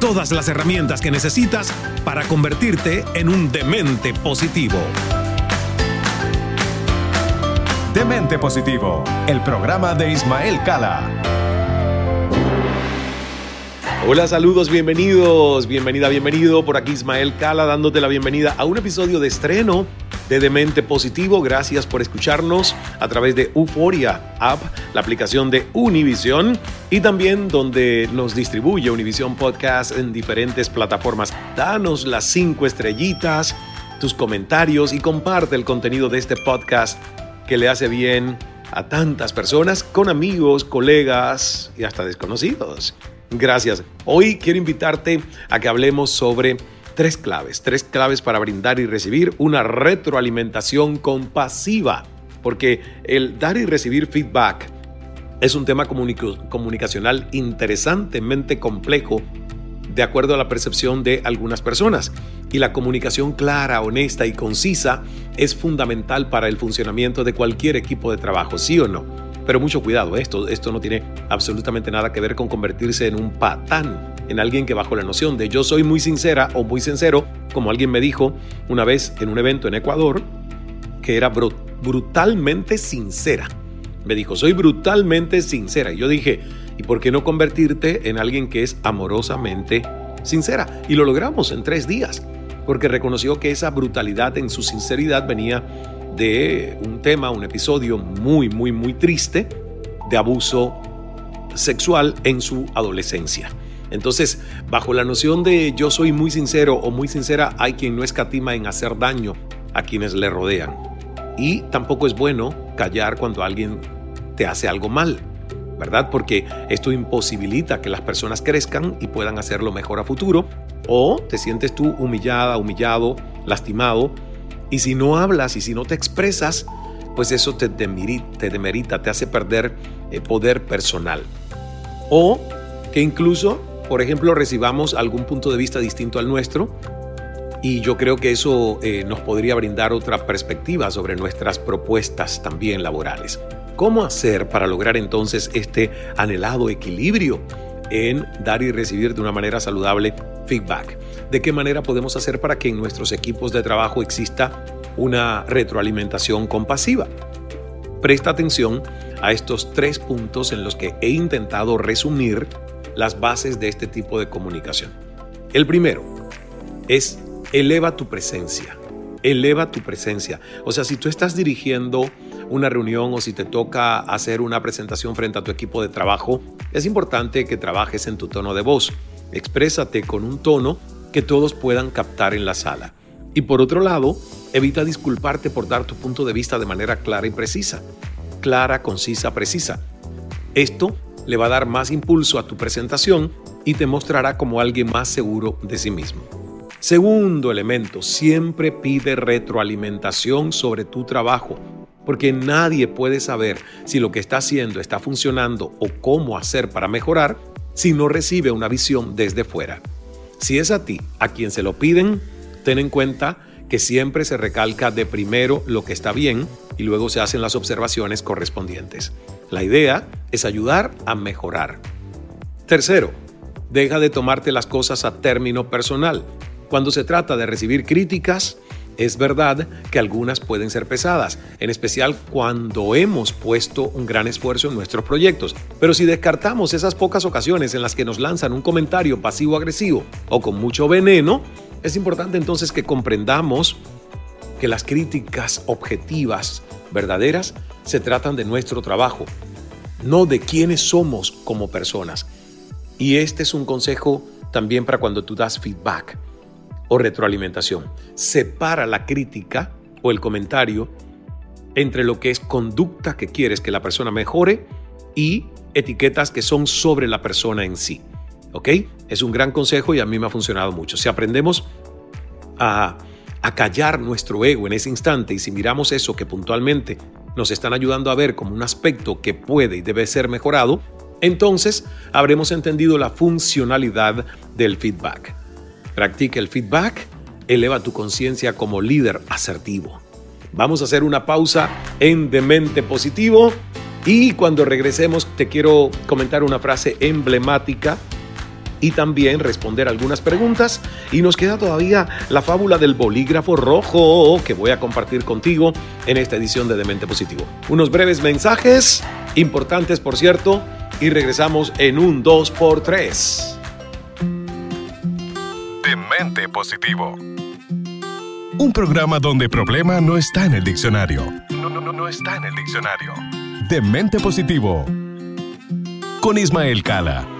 Todas las herramientas que necesitas para convertirte en un demente positivo. Demente Positivo, el programa de Ismael Cala. Hola, saludos, bienvenidos, bienvenida, bienvenido. Por aquí Ismael Cala dándote la bienvenida a un episodio de estreno de Demente Positivo. Gracias por escucharnos a través de Euforia App, la aplicación de Univision y también donde nos distribuye Univision Podcast en diferentes plataformas. Danos las cinco estrellitas, tus comentarios y comparte el contenido de este podcast que le hace bien a tantas personas, con amigos, colegas y hasta desconocidos. Gracias. Hoy quiero invitarte a que hablemos sobre tres claves, tres claves para brindar y recibir una retroalimentación compasiva, porque el dar y recibir feedback es un tema comunicacional interesantemente complejo de acuerdo a la percepción de algunas personas. Y la comunicación clara, honesta y concisa es fundamental para el funcionamiento de cualquier equipo de trabajo, ¿sí o no? Pero mucho cuidado, esto, esto no tiene absolutamente nada que ver con convertirse en un patán, en alguien que bajo la noción de yo soy muy sincera o muy sincero, como alguien me dijo una vez en un evento en Ecuador, que era brutalmente sincera. Me dijo, soy brutalmente sincera. Y yo dije, ¿Y por qué no convertirte en alguien que es amorosamente sincera? Y lo logramos en tres días, porque reconoció que esa brutalidad en su sinceridad venía de un tema, un episodio muy, muy, muy triste de abuso sexual en su adolescencia. Entonces, bajo la noción de yo soy muy sincero o muy sincera, hay quien no escatima en hacer daño a quienes le rodean. Y tampoco es bueno callar cuando alguien te hace algo mal. ¿verdad? Porque esto imposibilita que las personas crezcan y puedan hacerlo mejor a futuro. O te sientes tú humillada, humillado, lastimado. Y si no hablas y si no te expresas, pues eso te, demerita, te hace perder eh, poder personal. O que incluso, por ejemplo, recibamos algún punto de vista distinto al nuestro. Y yo creo que eso eh, nos podría brindar otra perspectiva sobre nuestras propuestas también laborales. ¿Cómo hacer para lograr entonces este anhelado equilibrio en dar y recibir de una manera saludable feedback? ¿De qué manera podemos hacer para que en nuestros equipos de trabajo exista una retroalimentación compasiva? Presta atención a estos tres puntos en los que he intentado resumir las bases de este tipo de comunicación. El primero es eleva tu presencia. Eleva tu presencia. O sea, si tú estás dirigiendo una reunión o si te toca hacer una presentación frente a tu equipo de trabajo, es importante que trabajes en tu tono de voz. Exprésate con un tono que todos puedan captar en la sala. Y por otro lado, evita disculparte por dar tu punto de vista de manera clara y precisa. Clara, concisa, precisa. Esto le va a dar más impulso a tu presentación y te mostrará como alguien más seguro de sí mismo. Segundo elemento, siempre pide retroalimentación sobre tu trabajo porque nadie puede saber si lo que está haciendo está funcionando o cómo hacer para mejorar si no recibe una visión desde fuera. Si es a ti a quien se lo piden, ten en cuenta que siempre se recalca de primero lo que está bien y luego se hacen las observaciones correspondientes. La idea es ayudar a mejorar. Tercero, deja de tomarte las cosas a término personal. Cuando se trata de recibir críticas, es verdad que algunas pueden ser pesadas, en especial cuando hemos puesto un gran esfuerzo en nuestros proyectos. Pero si descartamos esas pocas ocasiones en las que nos lanzan un comentario pasivo-agresivo o con mucho veneno, es importante entonces que comprendamos que las críticas objetivas, verdaderas, se tratan de nuestro trabajo, no de quiénes somos como personas. Y este es un consejo también para cuando tú das feedback o retroalimentación. Separa la crítica o el comentario entre lo que es conducta que quieres que la persona mejore y etiquetas que son sobre la persona en sí. ¿Ok? Es un gran consejo y a mí me ha funcionado mucho. Si aprendemos a, a callar nuestro ego en ese instante y si miramos eso que puntualmente nos están ayudando a ver como un aspecto que puede y debe ser mejorado, entonces habremos entendido la funcionalidad del feedback. Practica el feedback, eleva tu conciencia como líder asertivo. Vamos a hacer una pausa en Demente Positivo y cuando regresemos te quiero comentar una frase emblemática y también responder algunas preguntas. Y nos queda todavía la fábula del bolígrafo rojo que voy a compartir contigo en esta edición de Demente Positivo. Unos breves mensajes, importantes por cierto, y regresamos en un 2x3. Demente Positivo. Un programa donde problema no está en el diccionario. No, no, no, no está en el diccionario. Demente Positivo. Con Ismael Cala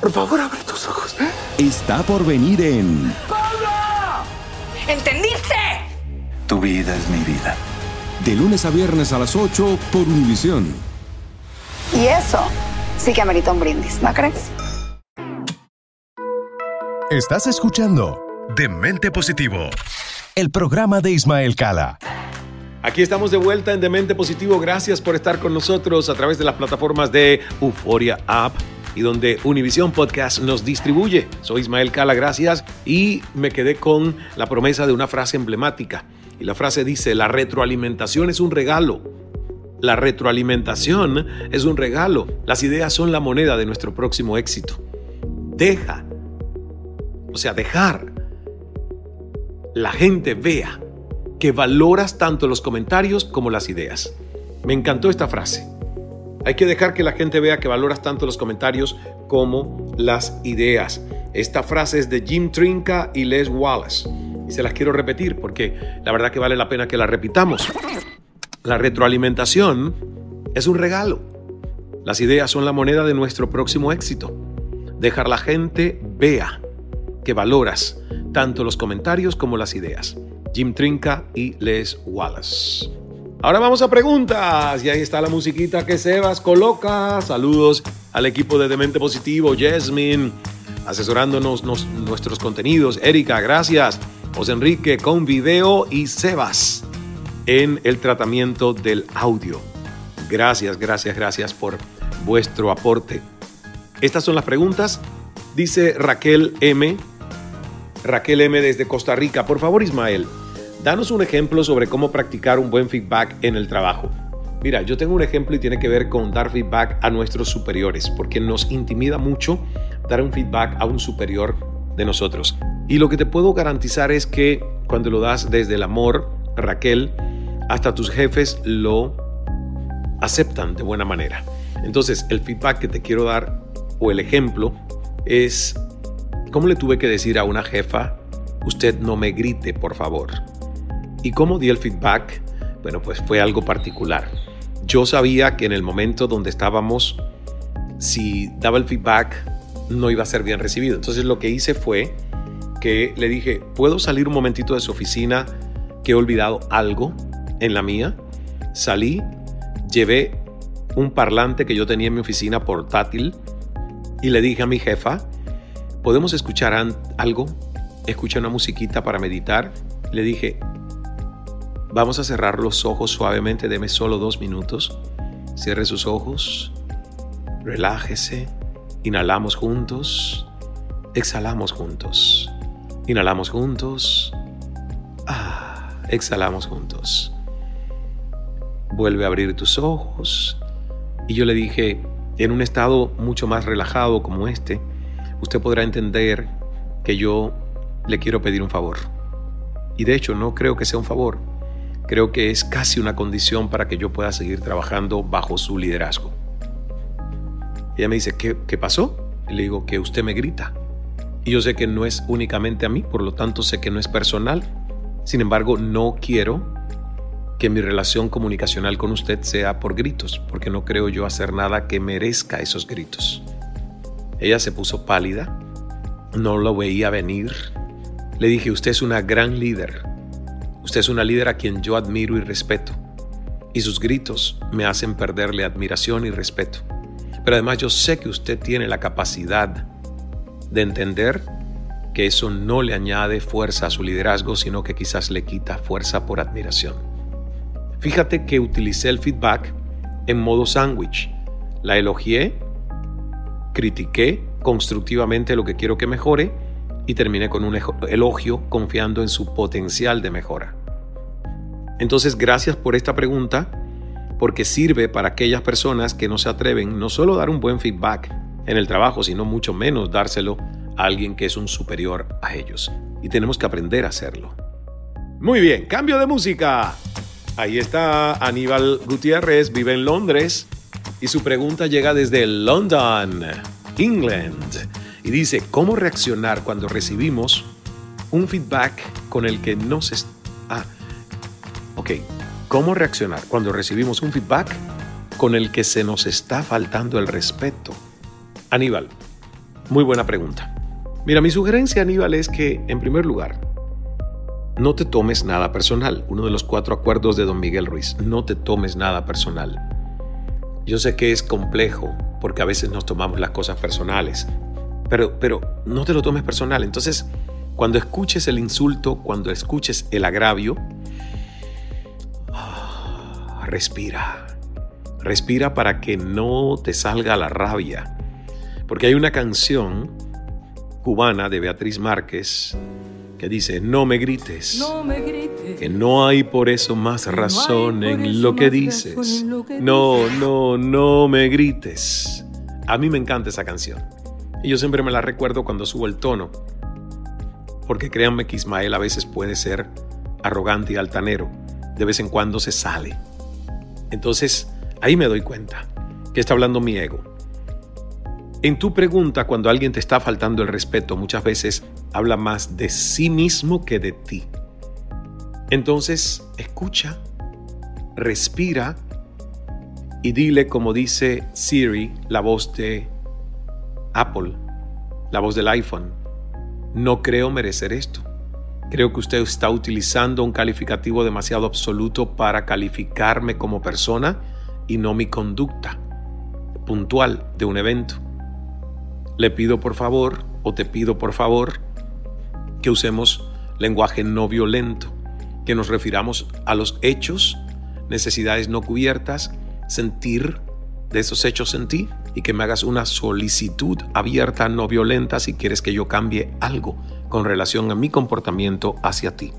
Por favor, abre tus ojos. Está por venir en. ¡Pablo! ¿Entendiste? Tu vida es mi vida. De lunes a viernes a las 8 por Univisión. Y eso sí que amerita un brindis, ¿no crees? Estás escuchando Demente Positivo, el programa de Ismael Cala. Aquí estamos de vuelta en Demente Positivo. Gracias por estar con nosotros a través de las plataformas de Euforia App y donde Univision Podcast nos distribuye. Soy Ismael Cala, gracias. Y me quedé con la promesa de una frase emblemática. Y la frase dice, la retroalimentación es un regalo. La retroalimentación es un regalo. Las ideas son la moneda de nuestro próximo éxito. Deja, o sea, dejar la gente vea que valoras tanto los comentarios como las ideas. Me encantó esta frase. Hay que dejar que la gente vea que valoras tanto los comentarios como las ideas. Esta frase es de Jim Trinca y Les Wallace. Y se las quiero repetir porque la verdad que vale la pena que la repitamos. La retroalimentación es un regalo. Las ideas son la moneda de nuestro próximo éxito. Dejar la gente vea que valoras tanto los comentarios como las ideas. Jim Trinca y Les Wallace. Ahora vamos a preguntas y ahí está la musiquita que Sebas coloca. Saludos al equipo de Demente Positivo, Jasmine, asesorándonos nuestros contenidos. Erika, gracias. José Enrique con video y Sebas en el tratamiento del audio. Gracias, gracias, gracias por vuestro aporte. Estas son las preguntas. Dice Raquel M. Raquel M desde Costa Rica. Por favor, Ismael, danos un ejemplo sobre cómo practicar un buen feedback en el trabajo. Mira, yo tengo un ejemplo y tiene que ver con dar feedback a nuestros superiores, porque nos intimida mucho dar un feedback a un superior de nosotros. Y lo que te puedo garantizar es que cuando lo das desde el amor, Raquel, hasta tus jefes lo aceptan de buena manera. Entonces, el feedback que te quiero dar o el ejemplo es cómo le tuve que decir a una jefa, usted no me grite, por favor. ¿Y cómo di el feedback? Bueno, pues fue algo particular. Yo sabía que en el momento donde estábamos, si daba el feedback, no iba a ser bien recibido. Entonces lo que hice fue que le dije, ¿puedo salir un momentito de su oficina que he olvidado algo en la mía? Salí, llevé un parlante que yo tenía en mi oficina portátil y le dije a mi jefa, ¿podemos escuchar algo? Escuché una musiquita para meditar. Le dije, Vamos a cerrar los ojos suavemente, deme solo dos minutos. Cierre sus ojos, relájese, inhalamos juntos, exhalamos juntos, inhalamos juntos, ah, exhalamos juntos. Vuelve a abrir tus ojos. Y yo le dije, en un estado mucho más relajado como este, usted podrá entender que yo le quiero pedir un favor. Y de hecho no creo que sea un favor, creo que es casi una condición para que yo pueda seguir trabajando bajo su liderazgo. Ella me dice, ¿qué, qué pasó? le digo que usted me grita. Y yo sé que no es únicamente a mí, por lo tanto sé que no es personal. Sin embargo, no quiero que mi relación comunicacional con usted sea por gritos, porque no creo yo hacer nada que merezca esos gritos. Ella se puso pálida, no lo veía venir. Le dije, usted es una gran líder, Usted es una líder a quien yo admiro y respeto, y sus gritos me hacen perderle admiración y respeto. Pero además yo sé que usted tiene la capacidad de entender que eso no le añade fuerza a su liderazgo, sino que quizás le quita fuerza por admiración. Fíjate que utilicé el feedback en modo sándwich. La elogié, critiqué constructivamente lo que quiero que mejore y terminé con un elogio confiando en su potencial de mejora. Entonces, gracias por esta pregunta, porque sirve para aquellas personas que no se atreven no solo a dar un buen feedback en el trabajo, sino mucho menos dárselo a alguien que es un superior a ellos. Y tenemos que aprender a hacerlo. Muy bien, cambio de música. Ahí está Aníbal Gutiérrez, vive en Londres y su pregunta llega desde London, England. Y dice, ¿cómo reaccionar cuando recibimos un feedback con el que no se... Ah, Ok, ¿cómo reaccionar cuando recibimos un feedback con el que se nos está faltando el respeto? Aníbal, muy buena pregunta. Mira, mi sugerencia, Aníbal, es que, en primer lugar, no te tomes nada personal. Uno de los cuatro acuerdos de don Miguel Ruiz, no te tomes nada personal. Yo sé que es complejo porque a veces nos tomamos las cosas personales, pero, pero no te lo tomes personal. Entonces, cuando escuches el insulto, cuando escuches el agravio, respira. Respira para que no te salga la rabia. Porque hay una canción cubana de Beatriz Márquez que dice, no me grites, que no hay por eso más razón en lo que dices. No, no, no me grites. A mí me encanta esa canción. Y yo siempre me la recuerdo cuando subo el tono. Porque créanme que Ismael a veces puede ser arrogante y altanero. De vez en cuando se sale. Entonces, ahí me doy cuenta que está hablando mi ego. En tu pregunta, cuando alguien te está faltando el respeto, muchas veces habla más de sí mismo que de ti. Entonces, escucha, respira y dile como dice Siri, la voz de Apple, la voz del iPhone, no creo merecer esto. Creo que usted está utilizando un calificativo demasiado absoluto para calificarme como persona y no mi conducta puntual de un evento. Le pido por favor, o te pido por favor, que usemos lenguaje no violento, que nos refiramos a los hechos, necesidades no cubiertas, sentir de esos hechos en ti y que me hagas una solicitud abierta, no violenta, si quieres que yo cambie algo con relación a mi comportamiento hacia ti.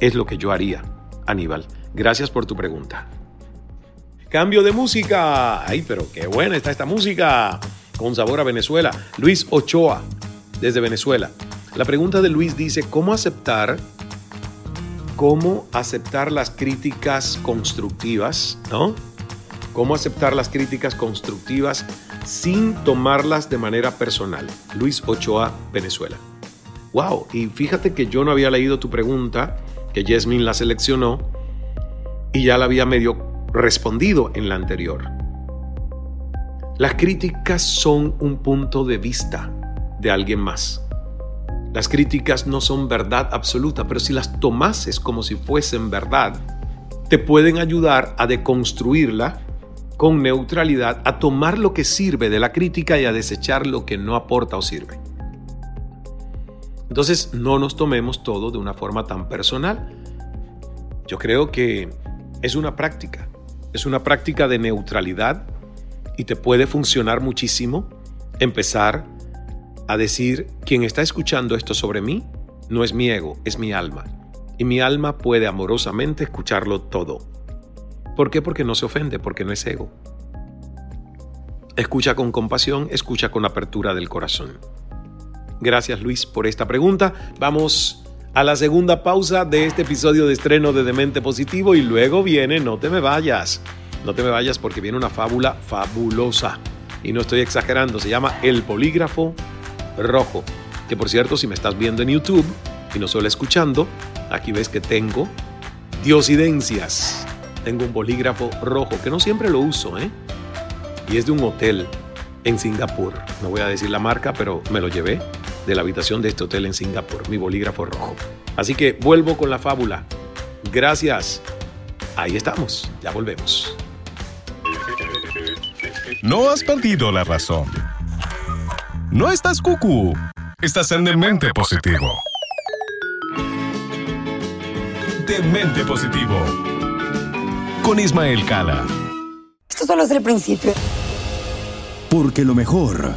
Es lo que yo haría, Aníbal. Gracias por tu pregunta. Cambio de música. Ay, pero qué buena está esta música. Con sabor a Venezuela. Luis Ochoa, desde Venezuela. La pregunta de Luis dice, ¿cómo aceptar cómo aceptar las críticas constructivas, ¿no? Cómo aceptar las críticas constructivas sin tomarlas de manera personal. Luis Ochoa, Venezuela. Wow, y fíjate que yo no había leído tu pregunta, que Yasmin la seleccionó y ya la había medio respondido en la anterior. Las críticas son un punto de vista de alguien más. Las críticas no son verdad absoluta, pero si las tomases como si fuesen verdad, te pueden ayudar a deconstruirla con neutralidad, a tomar lo que sirve de la crítica y a desechar lo que no aporta o sirve. Entonces, no nos tomemos todo de una forma tan personal. Yo creo que es una práctica, es una práctica de neutralidad y te puede funcionar muchísimo empezar a decir, quien está escuchando esto sobre mí no es mi ego, es mi alma. Y mi alma puede amorosamente escucharlo todo. ¿Por qué? Porque no se ofende, porque no es ego. Escucha con compasión, escucha con apertura del corazón. Gracias Luis por esta pregunta. Vamos a la segunda pausa de este episodio de estreno de Demente Positivo y luego viene No te me vayas. No te me vayas porque viene una fábula fabulosa. Y no estoy exagerando, se llama El Polígrafo rojo. Que por cierto, si me estás viendo en YouTube y no solo escuchando, aquí ves que tengo diosidencias. Tengo un bolígrafo rojo, que no siempre lo uso, ¿eh? Y es de un hotel en Singapur. No voy a decir la marca, pero me lo llevé de la habitación de este hotel en Singapur, mi bolígrafo rojo. Así que vuelvo con la fábula. Gracias. Ahí estamos, ya volvemos. No has perdido la razón. No estás cucú. Estás en Demente Positivo. Demente Positivo. Con Ismael Cala. Esto solo es el principio. Porque lo mejor.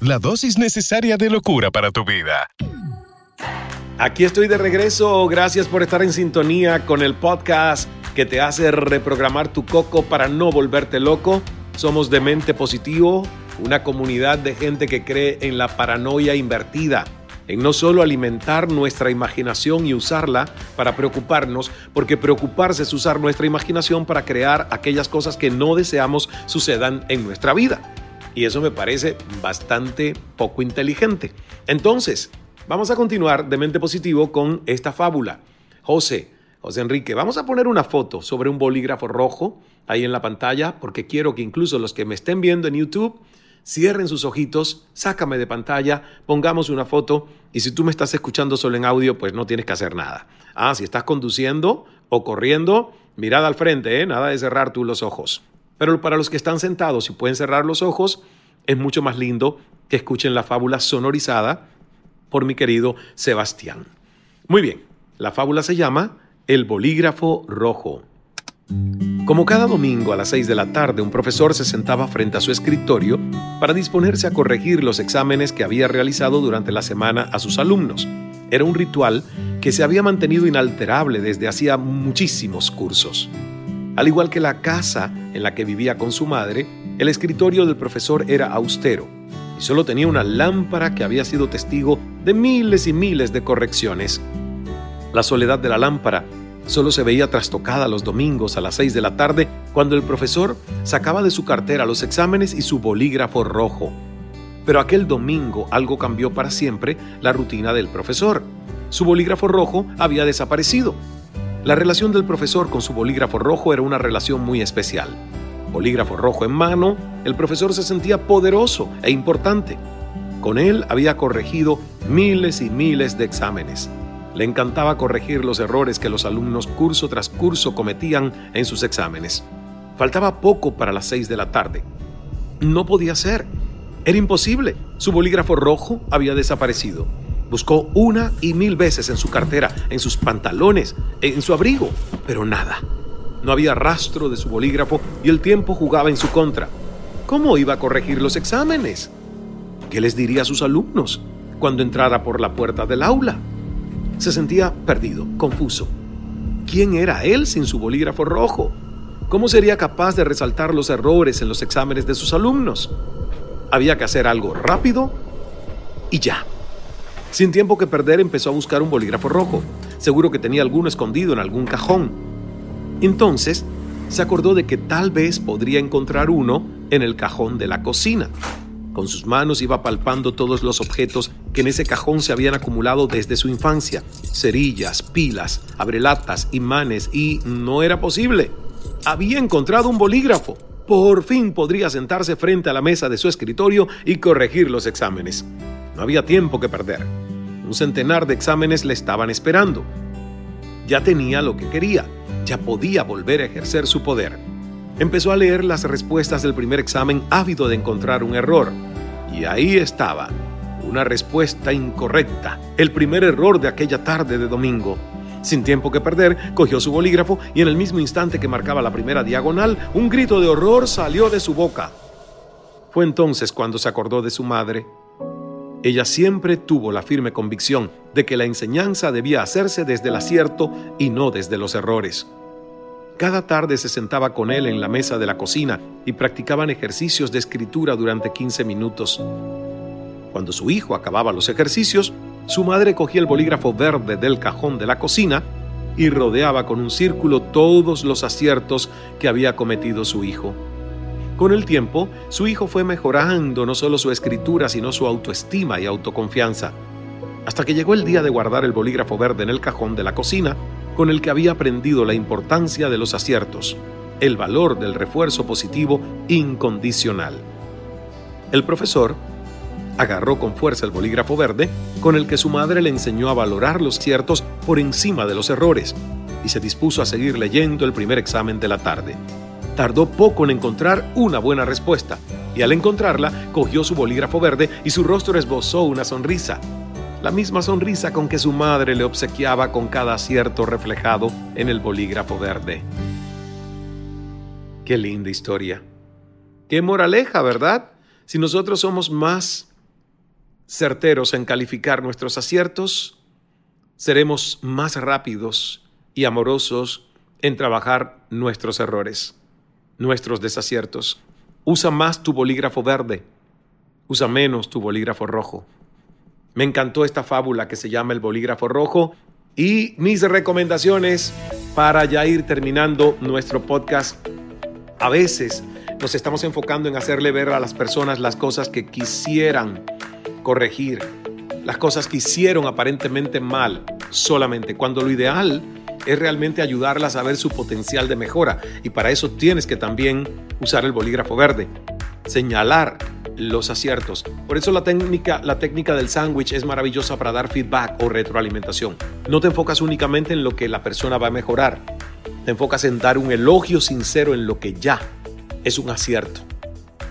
La dosis necesaria de locura para tu vida. Aquí estoy de regreso. Gracias por estar en sintonía con el podcast que te hace reprogramar tu coco para no volverte loco. Somos Demente Positivo una comunidad de gente que cree en la paranoia invertida, en no solo alimentar nuestra imaginación y usarla para preocuparnos, porque preocuparse es usar nuestra imaginación para crear aquellas cosas que no deseamos sucedan en nuestra vida. Y eso me parece bastante poco inteligente. Entonces, vamos a continuar de mente positivo con esta fábula. José, José Enrique, vamos a poner una foto sobre un bolígrafo rojo ahí en la pantalla, porque quiero que incluso los que me estén viendo en YouTube cierren sus ojitos, sácame de pantalla, pongamos una foto y si tú me estás escuchando solo en audio, pues no tienes que hacer nada. Ah, si estás conduciendo o corriendo, mirada al frente, ¿eh? nada de cerrar tú los ojos. Pero para los que están sentados y pueden cerrar los ojos, es mucho más lindo que escuchen la fábula sonorizada por mi querido Sebastián. Muy bien, la fábula se llama El bolígrafo rojo. Como cada domingo a las 6 de la tarde, un profesor se sentaba frente a su escritorio para disponerse a corregir los exámenes que había realizado durante la semana a sus alumnos. Era un ritual que se había mantenido inalterable desde hacía muchísimos cursos. Al igual que la casa en la que vivía con su madre, el escritorio del profesor era austero y solo tenía una lámpara que había sido testigo de miles y miles de correcciones. La soledad de la lámpara solo se veía trastocada los domingos a las 6 de la tarde cuando el profesor sacaba de su cartera los exámenes y su bolígrafo rojo. Pero aquel domingo algo cambió para siempre la rutina del profesor. Su bolígrafo rojo había desaparecido. La relación del profesor con su bolígrafo rojo era una relación muy especial. Bolígrafo rojo en mano, el profesor se sentía poderoso e importante. Con él había corregido miles y miles de exámenes. Le encantaba corregir los errores que los alumnos curso tras curso cometían en sus exámenes. Faltaba poco para las seis de la tarde. No podía ser. Era imposible. Su bolígrafo rojo había desaparecido. Buscó una y mil veces en su cartera, en sus pantalones, en su abrigo, pero nada. No había rastro de su bolígrafo y el tiempo jugaba en su contra. ¿Cómo iba a corregir los exámenes? ¿Qué les diría a sus alumnos cuando entrara por la puerta del aula? Se sentía perdido, confuso. ¿Quién era él sin su bolígrafo rojo? ¿Cómo sería capaz de resaltar los errores en los exámenes de sus alumnos? Había que hacer algo rápido y ya. Sin tiempo que perder empezó a buscar un bolígrafo rojo. Seguro que tenía alguno escondido en algún cajón. Entonces, se acordó de que tal vez podría encontrar uno en el cajón de la cocina. Con sus manos iba palpando todos los objetos que en ese cajón se habían acumulado desde su infancia. Cerillas, pilas, abrelatas, imanes y no era posible. Había encontrado un bolígrafo. Por fin podría sentarse frente a la mesa de su escritorio y corregir los exámenes. No había tiempo que perder. Un centenar de exámenes le estaban esperando. Ya tenía lo que quería, ya podía volver a ejercer su poder. Empezó a leer las respuestas del primer examen ávido de encontrar un error. Y ahí estaba, una respuesta incorrecta, el primer error de aquella tarde de domingo. Sin tiempo que perder, cogió su bolígrafo y en el mismo instante que marcaba la primera diagonal, un grito de horror salió de su boca. Fue entonces cuando se acordó de su madre ella siempre tuvo la firme convicción de que la enseñanza debía hacerse desde el acierto y no desde los errores. Cada tarde se sentaba con él en la mesa de la cocina y practicaban ejercicios de escritura durante 15 minutos. Cuando su hijo acababa los ejercicios, su madre cogía el bolígrafo verde del cajón de la cocina y rodeaba con un círculo todos los aciertos que había cometido su hijo. Con el tiempo, su hijo fue mejorando no solo su escritura, sino su autoestima y autoconfianza, hasta que llegó el día de guardar el bolígrafo verde en el cajón de la cocina, con el que había aprendido la importancia de los aciertos, el valor del refuerzo positivo incondicional. El profesor agarró con fuerza el bolígrafo verde, con el que su madre le enseñó a valorar los ciertos por encima de los errores, y se dispuso a seguir leyendo el primer examen de la tarde. Tardó poco en encontrar una buena respuesta, y al encontrarla cogió su bolígrafo verde y su rostro esbozó una sonrisa, la misma sonrisa con que su madre le obsequiaba con cada acierto reflejado en el bolígrafo verde. Qué linda historia. Qué moraleja, ¿verdad? Si nosotros somos más certeros en calificar nuestros aciertos, seremos más rápidos y amorosos en trabajar nuestros errores nuestros desaciertos. Usa más tu bolígrafo verde, usa menos tu bolígrafo rojo. Me encantó esta fábula que se llama El bolígrafo rojo y mis recomendaciones para ya ir terminando nuestro podcast. A veces nos estamos enfocando en hacerle ver a las personas las cosas que quisieran corregir, las cosas que hicieron aparentemente mal solamente, cuando lo ideal es realmente ayudarlas a ver su potencial de mejora. Y para eso tienes que también usar el bolígrafo verde, señalar los aciertos. Por eso la técnica, la técnica del sándwich es maravillosa para dar feedback o retroalimentación. No te enfocas únicamente en lo que la persona va a mejorar, te enfocas en dar un elogio sincero en lo que ya es un acierto,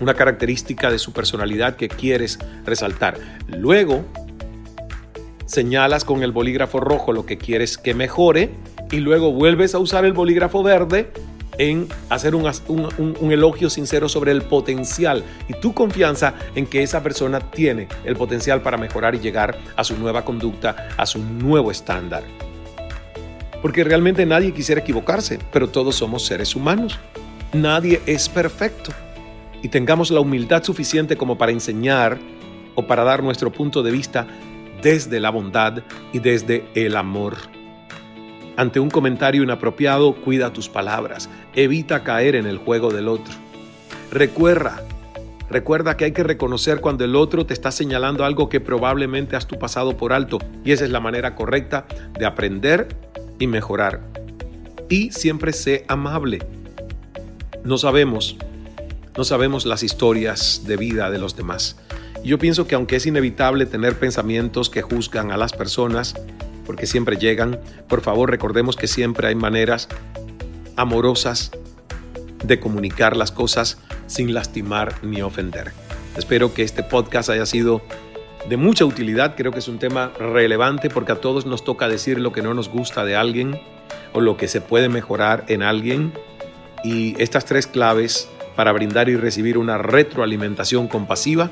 una característica de su personalidad que quieres resaltar. Luego, señalas con el bolígrafo rojo lo que quieres que mejore y luego vuelves a usar el bolígrafo verde en hacer un, elogio sincero sobre el potencial y tu confianza en que esa persona tiene el potencial para mejorar y llegar a su nueva conducta, a su nuevo estándar. Porque realmente nadie quisiera equivocarse, pero todos somos seres humanos. Nadie es perfecto. Y tengamos la humildad suficiente como para enseñar o para dar nuestro punto de vista desde la bondad y desde el amor. Ante un comentario inapropiado, cuida tus palabras, evita caer en el juego del otro. Recuerda, recuerda que hay que reconocer cuando el otro te está señalando algo que probablemente has tu pasado por alto y esa es la manera correcta de aprender y mejorar. Y siempre sé amable. No sabemos, no sabemos las historias de vida de los demás. Yo pienso que aunque es inevitable tener pensamientos que juzgan a las personas, porque siempre llegan, por favor recordemos que siempre hay maneras amorosas de comunicar las cosas sin lastimar ni ofender. Espero que este podcast haya sido de mucha utilidad. Creo que es un tema relevante porque a todos nos toca decir lo que no nos gusta de alguien o lo que se puede mejorar en alguien. Y estas tres claves para brindar y recibir una retroalimentación compasiva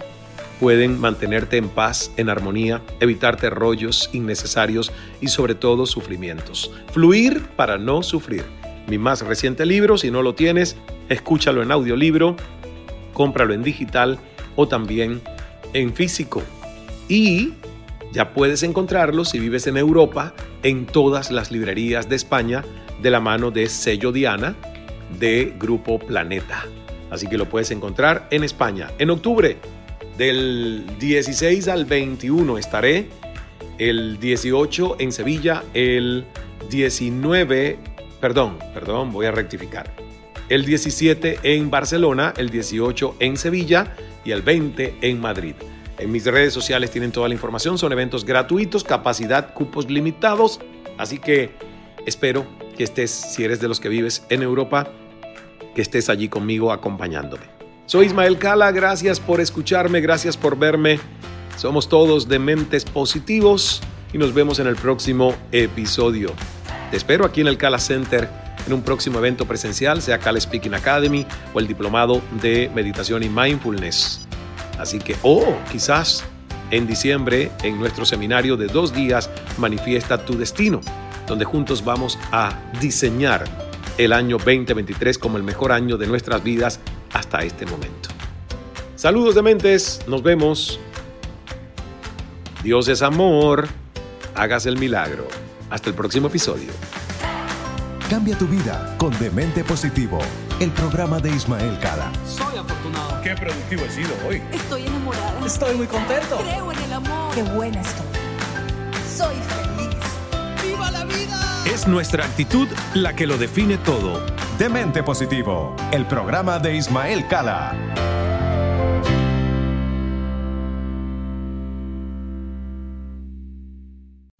pueden mantenerte en paz, en armonía, evitarte rollos innecesarios y sobre todo sufrimientos. Fluir para no sufrir. Mi más reciente libro, si no lo tienes, escúchalo en audiolibro, cómpralo en digital o también en físico. Y ya puedes encontrarlo si vives en Europa en todas las librerías de España de la mano de Sello Diana de Grupo Planeta. Así que lo puedes encontrar en España. En octubre del 16 al 21 estaré, el 18 en Sevilla, el 19, perdón, perdón, voy a rectificar. El 17 en Barcelona, el 18 en Sevilla y el 20 en Madrid. En mis redes sociales tienen toda la información, son eventos gratuitos, capacidad, cupos limitados, así que espero que estés, si eres de los que vives en Europa, que estés allí conmigo acompañándome. Soy Ismael Cala, gracias por escucharme, gracias por verme. Somos todos de mentes positivos y nos vemos en el próximo episodio. Te espero aquí en el Cala Center en un próximo evento presencial, sea Cala Speaking Academy o el Diplomado de Meditación y Mindfulness. Así que, o quizás en diciembre, en nuestro seminario de dos días, Manifiesta tu Destino, donde juntos vamos a diseñar el año 2023 como el mejor año de nuestras vidas hasta este momento. Saludos de mentes, nos vemos. Dios es amor, hagas el milagro. Hasta el próximo episodio. Cambia tu vida con Demente Positivo, el programa de Ismael Cala. Soy afortunado. Qué productivo he sido hoy. Estoy enamorada. Estoy muy contento. Creo en el amor. Qué buena estoy. Es nuestra actitud la que lo define todo. Demente Positivo, el programa de Ismael Cala.